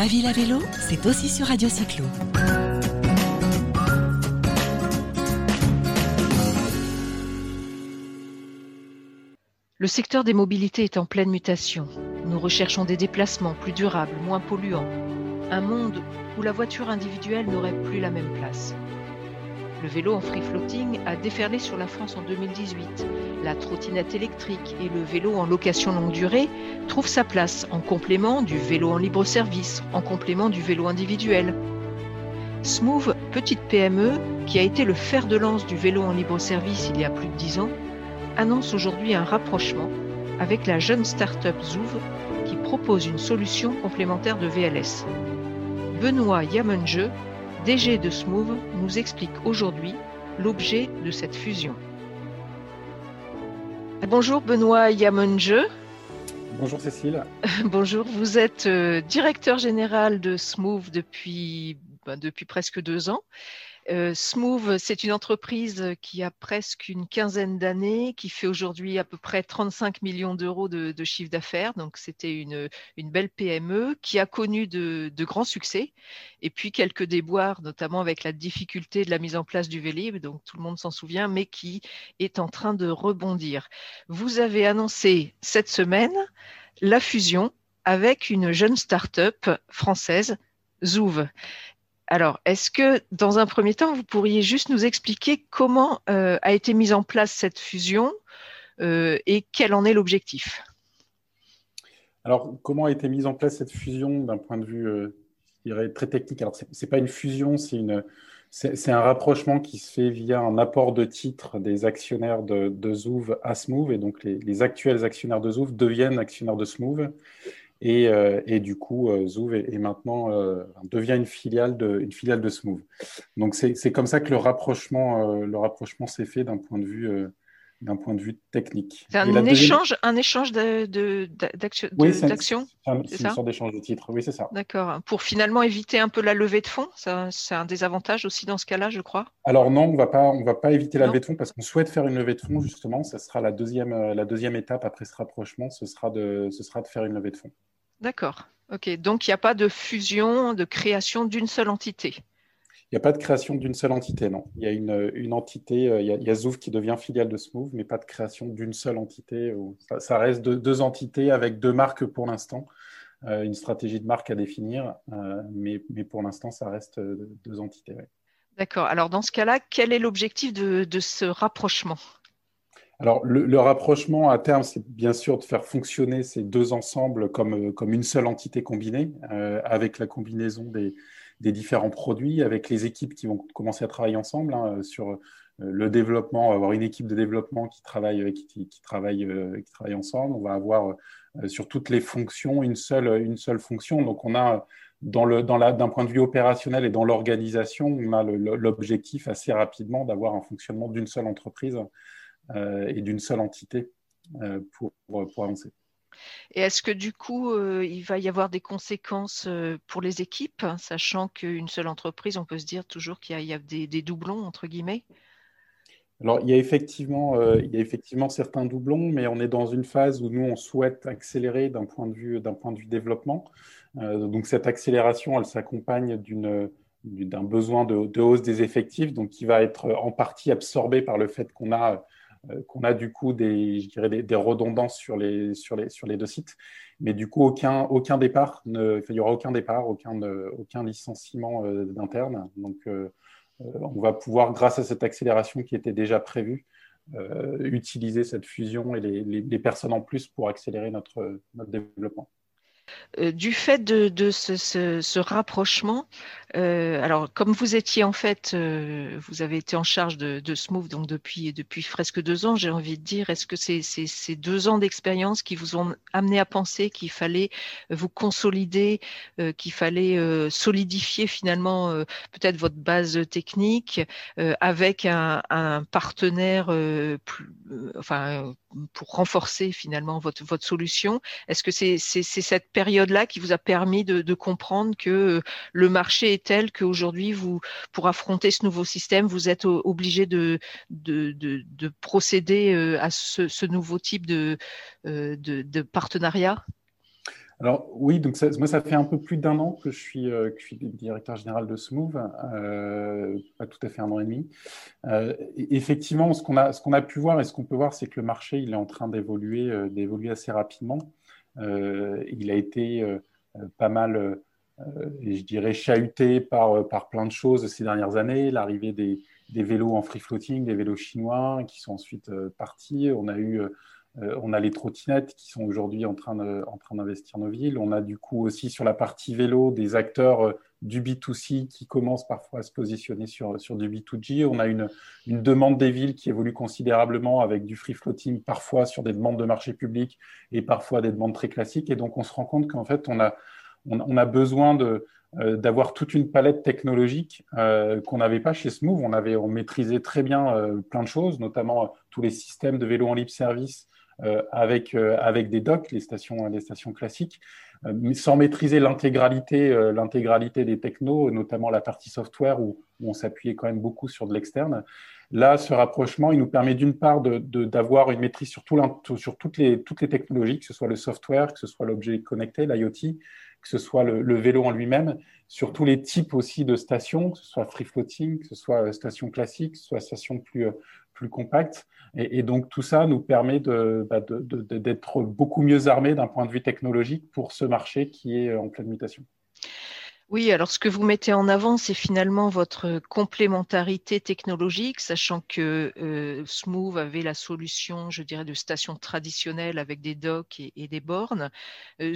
Ma ville à vélo, c'est aussi sur Radio Cyclo. Le secteur des mobilités est en pleine mutation. Nous recherchons des déplacements plus durables, moins polluants. Un monde où la voiture individuelle n'aurait plus la même place. Le vélo en free floating a déferlé sur la France en 2018. La trottinette électrique et le vélo en location longue durée trouvent sa place en complément du vélo en libre service, en complément du vélo individuel. Smooth, petite PME, qui a été le fer de lance du vélo en libre service il y a plus de 10 ans, annonce aujourd'hui un rapprochement avec la jeune start-up Zouv qui propose une solution complémentaire de VLS. Benoît Yamunje DG de Smooth nous explique aujourd'hui l'objet de cette fusion. Bonjour Benoît Yamunje. Bonjour Cécile. Bonjour, vous êtes euh, directeur général de Smooth depuis, ben, depuis presque deux ans euh, Smooth, c'est une entreprise qui a presque une quinzaine d'années, qui fait aujourd'hui à peu près 35 millions d'euros de, chiffre d'affaires. Donc, c'était une, belle PME qui a connu de, grands succès et puis quelques déboires, notamment avec la difficulté de la mise en place du Vélib, donc tout le monde s'en souvient, mais qui est en train de rebondir. Vous avez annoncé cette semaine la fusion avec une jeune start-up française, Zouv. Alors, est-ce que dans un premier temps, vous pourriez juste nous expliquer comment euh, a été mise en place cette fusion euh, et quel en est l'objectif? Alors, comment a été mise en place cette fusion d'un point de vue, euh, je dirais, très technique? Alors, ce n'est pas une fusion, c'est un rapprochement qui se fait via un apport de titres des actionnaires de, de Zouv à Smooth. Et donc, les, les, actuels actionnaires de Zouv deviennent actionnaires de Smooth. Et, euh, et, du coup, euh, Zouv est, maintenant euh, devient une filiale de, une filiale de Smooth. Donc c'est comme ça que le rapprochement, le rapprochement s'est fait d'un point de vue d'un point de vue technique. C'est un, échange, un échange d'actions Oui, c'est une sorte d'échange de titres. Oui, c'est ça. D'accord. Pour finalement éviter un peu la levée de fonds, c'est un désavantage aussi dans ce cas-là, je crois. Alors non, on va pas, on va pas éviter la levée de fonds parce qu'on souhaite faire une levée de fonds justement. Ce sera la deuxième, la deuxième étape après ce rapprochement. Ce sera de, ce sera de faire une levée de fonds. D'accord. Ok. Donc, il n'y a pas de fusion, de création d'une seule entité. Il n'y a pas de création d'une seule entité, non. Il y a une, entité, euh, il y, a, Zouf qui devient filiale de Smooth, mais pas de création d'une seule entité. Ça, reste deux, entités avec deux marques pour l'instant. Euh, une stratégie de marque à définir, euh, mais, pour l'instant, ça reste deux entités. D'accord. Alors, dans ce cas-là, quel est l'objectif de ce rapprochement? Alors, le, rapprochement à terme, c'est bien sûr de faire fonctionner ces deux ensembles comme, euh, comme une seule entité combinée, euh, avec la combinaison des, des, différents produits, avec les équipes qui vont commencer à travailler ensemble hein, sur euh, le développement. On va avoir une équipe de développement qui travaille, qui, qui travaille, qui travaille ensemble. On va avoir sur toutes les fonctions une seule, une seule fonction. Donc, on a dans le, dans d'un point de vue opérationnel et dans l'organisation, on a l'objectif assez rapidement d'avoir un fonctionnement d'une seule entreprise euh, et d'une seule entité euh, pour, pour avancer. Et est-ce que du coup, euh, il va y avoir des conséquences pour les équipes, sachant qu'une seule entreprise, on peut se dire toujours qu'il y a, des, doublons, entre guillemets? Alors, il y, a effectivement, il y a effectivement certains doublons, mais on est dans une phase où nous, on souhaite accélérer d'un point, de vue, point de vue développement. donc, cette accélération, elle s'accompagne d'une d'un besoin de, de, hausse des effectifs, donc qui va être en partie absorbé par le fait qu'on a euh, qu'on a du coup des, je dirais des, redondances sur les, sur, les, sur les deux sites. Mais du coup, aucun, aucun départ, il n'y aura aucun départ, aucun, aucun licenciement euh, d'interne. Donc, euh, on va pouvoir, grâce à cette accélération qui était déjà prévue, utiliser cette fusion et les, les, personnes en plus pour accélérer notre, notre développement. Euh, du fait de, ce, rapprochement, euh, alors comme vous étiez en fait, euh, vous avez été en charge de, Smooth donc depuis depuis presque deux ans, j'ai envie de dire, est-ce que c'est ces deux ans d'expérience qui vous ont amené à penser qu'il fallait vous consolider, qu'il fallait solidifier finalement peut-être votre base technique avec un, un partenaire plus, enfin pour renforcer finalement votre votre solution. Est-ce que c'est cette période-là qui vous a permis de, comprendre que euh, le marché est tel qu'aujourd'hui, vous, pour affronter ce nouveau système, vous êtes obligé de, de, procéder euh, à ce, nouveau type de, euh, de, partenariat? Alors oui, donc moi ça fait un peu plus d'un an que je suis, euh, directeur général de Smooth, euh, pas tout à fait un an et demi. Euh, effectivement, ce qu'on a, ce qu'on a pu voir et ce qu'on peut voir, c'est que le marché il est en train d'évoluer, d'évoluer assez rapidement. il a été pas mal, je dirais, chahuté par, par plein de choses ces dernières années. L'arrivée des, des, vélos en free floating, des vélos chinois qui sont ensuite partis. On a eu euh, on a les trottinettes qui sont aujourd'hui en train d'investir nos villes. On a du coup aussi sur la partie vélo des acteurs euh, du B2C qui commencent parfois à se positionner sur, du B2G. On a une, demande des villes qui évolue considérablement avec du free floating, parfois sur des demandes de marché public et parfois des demandes très classiques. Et donc, on se rend compte qu'en fait, on a, besoin euh, d'avoir toute une palette technologique qu'on n'avait pas chez Smooth. On, avait, on maîtrisait très bien plein de choses, notamment tous les systèmes de vélo en libre service avec, euh, avec des docks, les stations, les stations classiques, euh, sans maîtriser l'intégralité, l'intégralité des technos, notamment la partie software où, on s'appuyait quand même beaucoup sur de l'externe. Là, ce rapprochement, il nous permet d'une part d'avoir de, une maîtrise sur, tout sur toutes, les, toutes les technologies, que ce soit le software, que ce soit l'objet connecté, l'IoT, que ce soit le, vélo en lui-même, sur tous les types aussi de stations, que ce soit free floating, que ce soit station classique, que ce soit station plus, plus compacte. Et, donc tout ça nous permet bah, d'être beaucoup mieux armés d'un point de vue technologique pour ce marché qui est en pleine mutation. Oui, alors ce que vous mettez en avant, c'est finalement votre complémentarité technologique, sachant que euh, Smooth avait la solution, je dirais, de station traditionnelle avec des docks et, des bornes. Euh,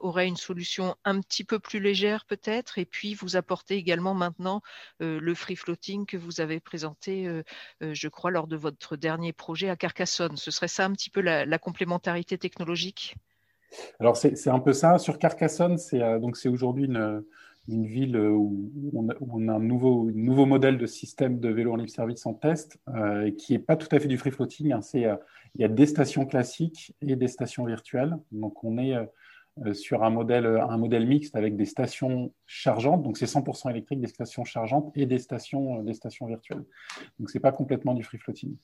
aurait une solution un petit peu plus légère peut-être, et puis vous apportez également maintenant euh, le free floating que vous avez présenté, euh, je crois, lors de votre dernier projet à Carcassonne. Ce serait ça un petit peu la, la complémentarité technologique? Alors c'est un peu ça. Sur Carcassonne, c'est donc c'est aujourd'hui une, une ville où on a, un nouveau, nouveau modèle de système de vélo en libre service en test, euh, qui n'est pas tout à fait du free floating. Hein. euh, il y a des stations classiques et des stations virtuelles. Donc on est euh, sur un modèle, un modèle mixte avec des stations chargeantes, donc c'est 100% électrique, des stations chargeantes et des stations, des stations virtuelles. Donc c'est pas complètement du free floating.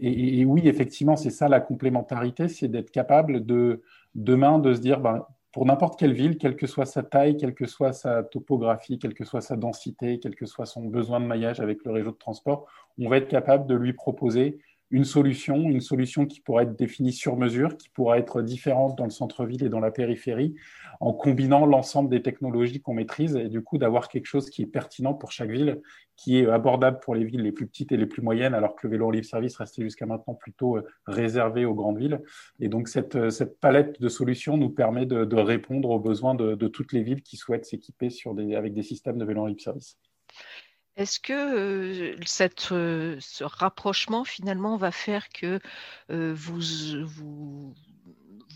Et, et, oui, effectivement, c'est ça la complémentarité, c'est d'être capable de demain de se dire, ben, pour n'importe quelle ville, quelle que soit sa taille, quelle que soit sa topographie, quelle que soit sa densité, quel que soit son besoin de maillage avec le réseau de transport, on va être capable de lui proposer une solution, une solution qui pourrait être définie sur mesure, qui pourra être différente dans le centre-ville et dans la périphérie, en combinant l'ensemble des technologies qu'on maîtrise et du coup d'avoir quelque chose qui est pertinent pour chaque ville, qui est abordable pour les villes les plus petites et les plus moyennes, alors que le vélo en libre service restait jusqu'à maintenant plutôt euh, réservé aux grandes villes. Et donc cette, euh, cette palette de solutions nous permet de, répondre aux besoins de, toutes les villes qui souhaitent s'équiper avec des systèmes de vélo en libre service. Est-ce que cette, ce rapprochement finalement va faire que vous, vous,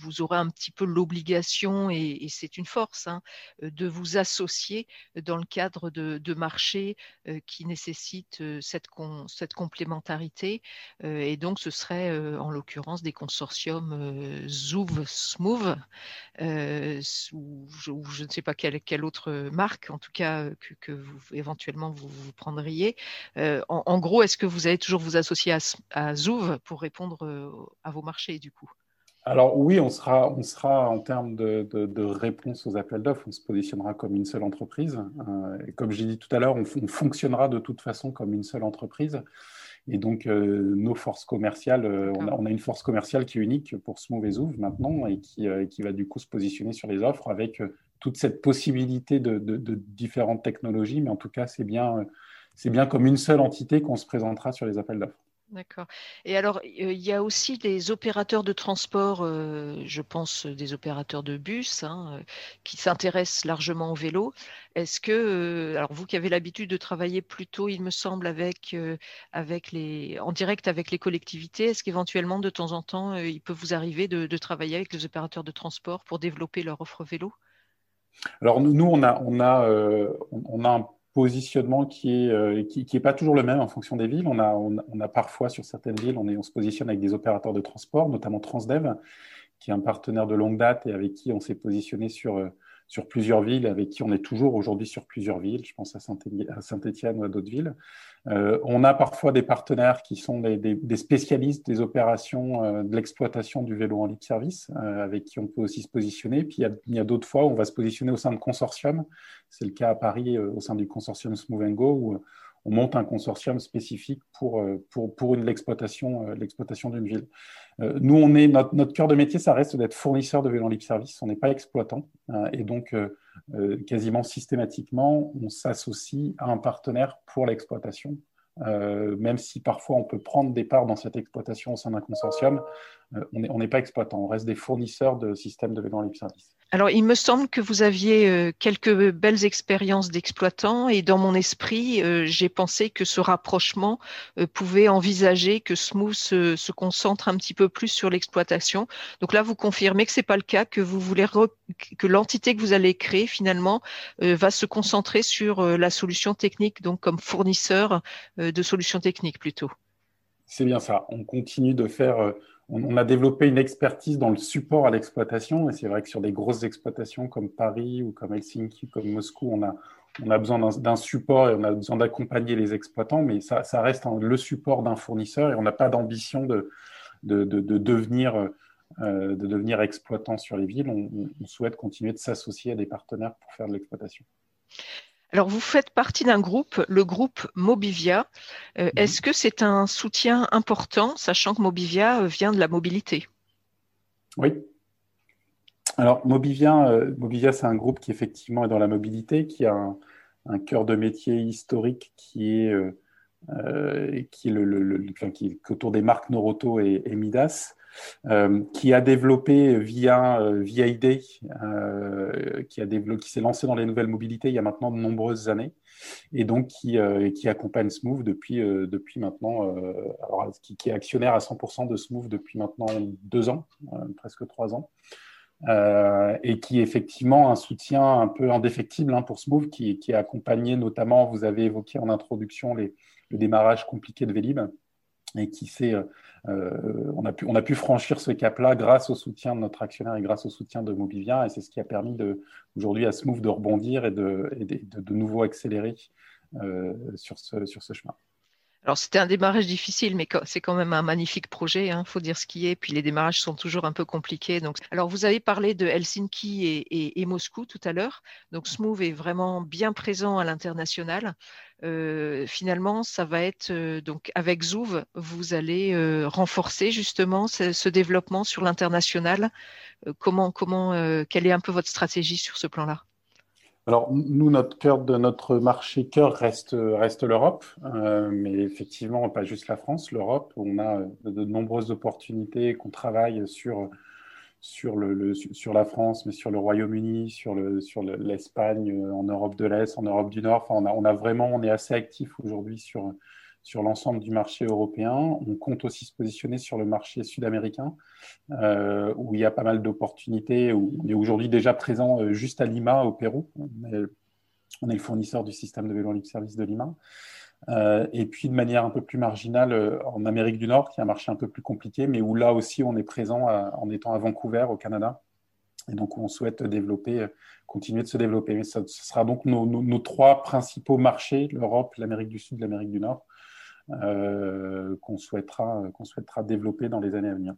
vous aurez un petit peu l'obligation, et, c'est une force, hein, euh, de vous associer dans le cadre de, marchés euh, qui nécessitent euh, cette, complémentarité. et donc, ce serait en l'occurrence des consortiums Zouv, Smooth, ou, je, ne sais pas quelle, autre marque, en tout cas, que, vous éventuellement vous, prendriez. En, gros, est-ce que vous allez toujours vous associer à, à pour répondre à vos marchés du coup? Alors oui, on sera, on sera en termes de, réponse aux appels d'offres, on se positionnera comme une seule entreprise. Euh, et comme j'ai dit tout à l'heure, on, fonctionnera de toute façon comme une seule entreprise. Et donc, euh, nos forces commerciales, euh, on, a, une force commerciale qui est unique pour Smooth et Zoov maintenant et qui, qui, va du coup se positionner sur les offres avec toute cette possibilité de, différentes technologies. Mais en tout cas, c'est bien, c'est bien comme une seule entité qu'on se présentera sur les appels d'offres. D'accord. Et alors, il y a aussi des opérateurs de transport, je pense des opérateurs de bus, hein, qui s'intéressent largement au vélo. Est-ce que, alors vous qui avez l'habitude de travailler plutôt, il me semble, avec, avec les, en direct avec les collectivités, est-ce qu'éventuellement, de temps en temps, il peut vous arriver de, travailler avec les opérateurs de transport pour développer leur offre vélo? Alors nous, on a, on a, on a un positionnement qui est, euh, qui, pas toujours le même en fonction des villes. On a, on, a parfois sur certaines villes, on se positionne avec des opérateurs de transport, notamment Transdev, qui est un partenaire de longue date et avec qui on s'est positionné sur, euh, sur plusieurs villes, avec qui on est toujours aujourd'hui sur plusieurs villes. Je pense à Saint-Étienne ou à d'autres villes. Euh, on a parfois des partenaires qui sont des, spécialistes des opérations euh, de l'exploitation du vélo en libre service, euh, avec qui on peut aussi se positionner. Puis il y a, d'autres fois où on va se positionner au sein de consortiums. C'est le cas à Paris au sein du consortium Smooth Go, où on monte un consortium spécifique pour, pour, pour l'exploitation d'une ville. nous, on est, notre, notre, cœur de métier, ça reste d'être fournisseur de vélo en libre service. On n'est pas exploitant. et donc, euh, quasiment systématiquement, on s'associe à un partenaire pour l'exploitation. Euh, même si parfois on peut prendre des parts dans cette exploitation au sein d'un consortium, euh, on n'est pas exploitant, on reste des fournisseurs de systèmes de en libre service. Alors, il me semble que vous aviez euh, quelques belles expériences d'exploitants et dans mon esprit, j'ai pensé que ce rapprochement pouvait envisager que Smooth se, concentre un petit peu plus sur l'exploitation. Donc là, vous confirmez que c'est pas le cas, que vous voulez que l'entité que vous allez créer finalement va se concentrer sur la solution technique, donc comme fournisseur de solutions techniques plutôt. C'est bien ça. On continue de faire on, a développé une expertise dans le support à l'exploitation. Et c'est vrai que sur des grosses exploitations comme Paris ou comme Helsinki, comme Moscou, on a, on a besoin d'un support et on a besoin d'accompagner les exploitants, mais ça, reste le support d'un fournisseur et on n'a pas d'ambition de, de, de, devenir, euh, de devenir exploitant sur les villes. On souhaite continuer de s'associer à des partenaires pour faire de l'exploitation. Alors, vous faites partie d'un groupe, le groupe Mobivia. Euh, mhm. Est-ce que c'est un soutien important, sachant que Mobivia euh, vient de la mobilité? Oui. Alors, Mobivia, euh, Mobivia c'est un groupe qui effectivement est dans la mobilité, qui a un, cœur de métier historique qui est, qui est, le, qui autour des marques Noroto et Midas. Euh, qui a développé via, euh, via ID, euh, qui, a développé, qui s'est lancé dans les nouvelles mobilités il y a maintenant de nombreuses années, et donc qui, accompagne Smooth depuis, depuis maintenant, alors, qui, est actionnaire à 100% de Smooth depuis maintenant deux ans, presque trois ans. et qui est effectivement un soutien un peu indéfectible hein, pour Smooth, qui, est accompagné notamment, vous avez évoqué en introduction le démarrage compliqué de Vélib, et qui s'est euh, on, a pu, on a pu franchir ce cap-là grâce au soutien de notre actionnaire et grâce au soutien de Mobivia. Et c'est ce qui a permis aujourd'hui à Smooth de rebondir et de, de, nouveau accélérer euh, sur ce chemin. Alors c'était un démarrage difficile, mais c'est quand même un magnifique projet. Il hein, faut dire ce qui est. Puis les démarrages sont toujours un peu compliqués. Donc, alors vous avez parlé de Helsinki et, Moscou tout à l'heure. Donc Smooth est vraiment bien présent à l'international. Euh, finalement, ça va être euh, donc avec Zouv, vous allez euh, renforcer justement ce, développement sur l'international. comment, comment, quelle est un peu votre stratégie sur ce plan-là? Alors, nous, notre cœur de notre marché cœur reste, reste l'Europe, euh, mais effectivement, pas juste la France, l'Europe. On a de, nombreuses opportunités qu'on travaille sur, sur, la France, mais sur le Royaume-Uni, sur, le, sur l'Espagne, en Europe de l'Est, en Europe du Nord. Enfin, on, a, on a vraiment, on est assez actif aujourd'hui sur, sur l'ensemble du marché européen. On compte aussi se positionner sur le marché sud-américain, euh, où il y a pas mal d'opportunités. On est aujourd'hui déjà présent euh, juste à Lima, au Pérou. On est, le fournisseur du système de vélo libre service de Lima. Euh, et puis de manière un peu plus marginale en Amérique du Nord, qui est un marché un peu plus compliqué, mais où là aussi on est présent en étant à Vancouver, au Canada. Et donc on souhaite développer, continuer de se développer. Mais ce sera donc nos trois principaux marchés, l'Europe, l'Amérique du Sud, l'Amérique du Nord, qu'on souhaitera, qu'on souhaitera développer dans les années à venir.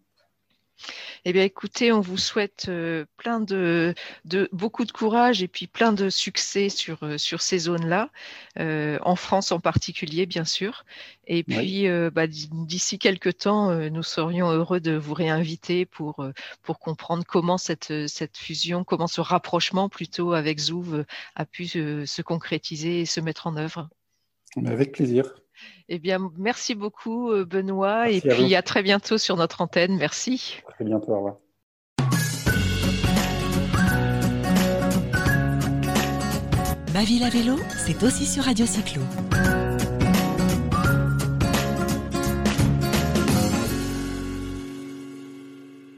Eh bien, écoutez, on vous souhaite euh, plein de, de, beaucoup de courage et puis plein de succès sur, euh, sur ces zones-là, en France en particulier, bien sûr. Et puis, bah, d'ici quelques temps, nous serions heureux de vous réinviter pour, pour comprendre comment cette, cette fusion, comment ce rapprochement plutôt avec Zouv a pu se concrétiser et se mettre en œuvre. Avec plaisir. Eh bien, merci beaucoup, euh, Benoît. et puis, à, très bientôt sur notre antenne. Merci. À très bientôt. Au revoir. Ma ville à vélo, c'est aussi sur Radio Cyclo.